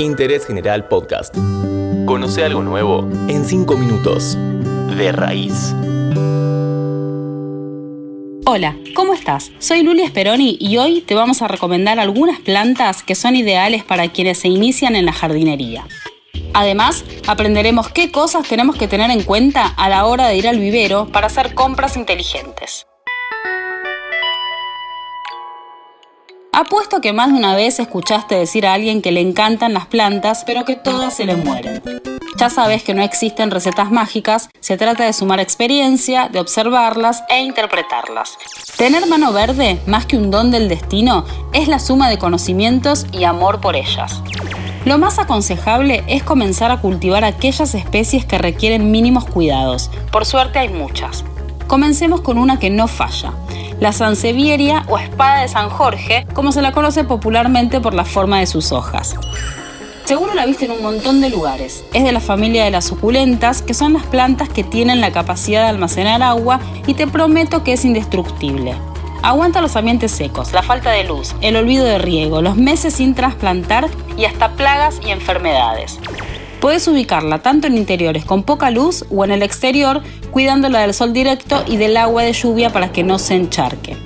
Interés General Podcast. Conoce algo nuevo en 5 minutos. De raíz. Hola, ¿cómo estás? Soy Lulia Speroni y hoy te vamos a recomendar algunas plantas que son ideales para quienes se inician en la jardinería. Además, aprenderemos qué cosas tenemos que tener en cuenta a la hora de ir al vivero para hacer compras inteligentes. Apuesto que más de una vez escuchaste decir a alguien que le encantan las plantas, pero que todas se le mueren. Ya sabes que no existen recetas mágicas, se trata de sumar experiencia, de observarlas e interpretarlas. Tener mano verde, más que un don del destino, es la suma de conocimientos y amor por ellas. Lo más aconsejable es comenzar a cultivar aquellas especies que requieren mínimos cuidados. Por suerte hay muchas. Comencemos con una que no falla, la sansevieria o espada de San Jorge, como se la conoce popularmente por la forma de sus hojas. Seguro la viste en un montón de lugares. Es de la familia de las suculentas, que son las plantas que tienen la capacidad de almacenar agua y te prometo que es indestructible. Aguanta los ambientes secos, la falta de luz, el olvido de riego, los meses sin trasplantar y hasta plagas y enfermedades. Puedes ubicarla tanto en interiores con poca luz o en el exterior, cuidándola del sol directo y del agua de lluvia para que no se encharque.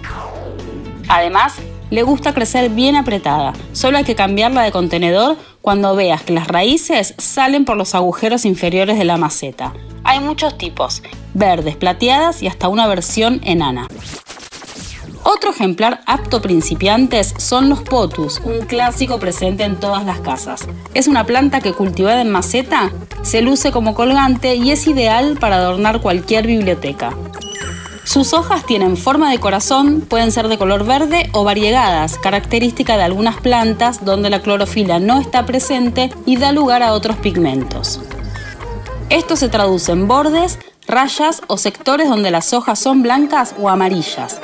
Además, le gusta crecer bien apretada, solo hay que cambiarla de contenedor cuando veas que las raíces salen por los agujeros inferiores de la maceta. Hay muchos tipos, verdes, plateadas y hasta una versión enana. Otro ejemplar apto principiantes son los potus, un clásico presente en todas las casas. Es una planta que cultivada en maceta se luce como colgante y es ideal para adornar cualquier biblioteca. Sus hojas tienen forma de corazón, pueden ser de color verde o variegadas, característica de algunas plantas donde la clorofila no está presente y da lugar a otros pigmentos. Esto se traduce en bordes, rayas o sectores donde las hojas son blancas o amarillas.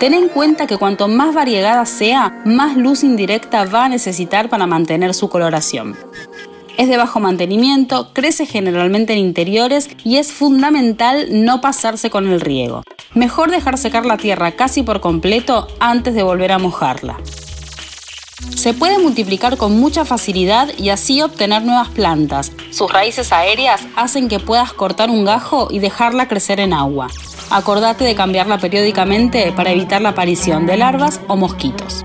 Ten en cuenta que cuanto más variegada sea, más luz indirecta va a necesitar para mantener su coloración. Es de bajo mantenimiento, crece generalmente en interiores y es fundamental no pasarse con el riego. Mejor dejar secar la tierra casi por completo antes de volver a mojarla. Se puede multiplicar con mucha facilidad y así obtener nuevas plantas. Sus raíces aéreas hacen que puedas cortar un gajo y dejarla crecer en agua acordate de cambiarla periódicamente para evitar la aparición de larvas o mosquitos.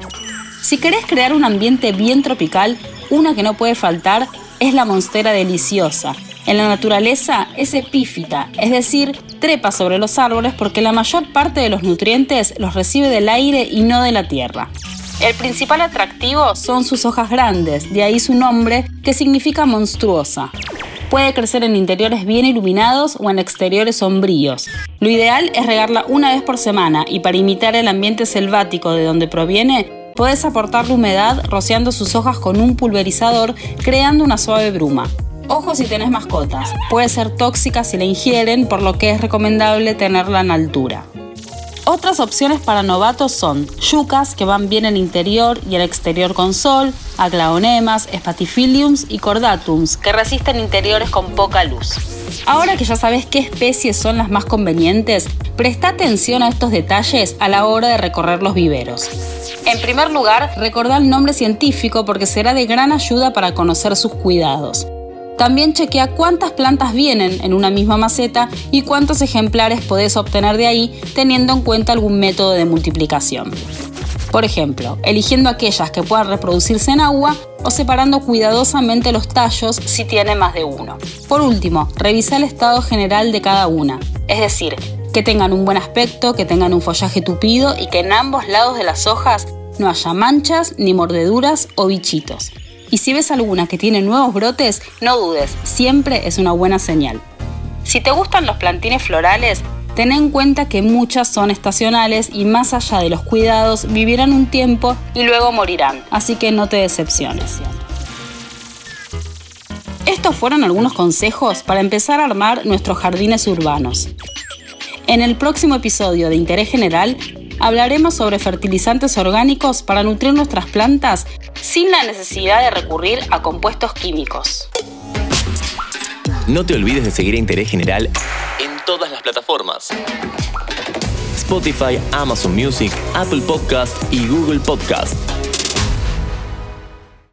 Si querés crear un ambiente bien tropical, una que no puede faltar es la monstera deliciosa. En la naturaleza es epífita, es decir, trepa sobre los árboles porque la mayor parte de los nutrientes los recibe del aire y no de la tierra. El principal atractivo son sus hojas grandes, de ahí su nombre, que significa monstruosa. Puede crecer en interiores bien iluminados o en exteriores sombríos. Lo ideal es regarla una vez por semana y para imitar el ambiente selvático de donde proviene, puedes aportarle humedad rociando sus hojas con un pulverizador, creando una suave bruma. Ojo si tenés mascotas, puede ser tóxica si la ingieren, por lo que es recomendable tenerla en altura. Otras opciones para novatos son yucas, que van bien en interior y en exterior con sol, aglaonemas, spatifiliums y cordatums, que resisten interiores con poca luz. Ahora que ya sabes qué especies son las más convenientes, presta atención a estos detalles a la hora de recorrer los viveros. En primer lugar, recordá el nombre científico porque será de gran ayuda para conocer sus cuidados. También chequea cuántas plantas vienen en una misma maceta y cuántos ejemplares podés obtener de ahí teniendo en cuenta algún método de multiplicación. Por ejemplo, eligiendo aquellas que puedan reproducirse en agua o separando cuidadosamente los tallos si tiene más de uno. Por último, revisa el estado general de cada una, es decir, que tengan un buen aspecto, que tengan un follaje tupido y que en ambos lados de las hojas no haya manchas, ni mordeduras o bichitos. Y si ves alguna que tiene nuevos brotes, no dudes, siempre es una buena señal. Si te gustan los plantines florales, ten en cuenta que muchas son estacionales y más allá de los cuidados vivirán un tiempo y luego morirán, así que no te decepciones. Estos fueron algunos consejos para empezar a armar nuestros jardines urbanos. En el próximo episodio de Interés General hablaremos sobre fertilizantes orgánicos para nutrir nuestras plantas sin la necesidad de recurrir a compuestos químicos. No te olvides de seguir a Interés General en todas las plataformas. Spotify, Amazon Music, Apple Podcast y Google Podcast.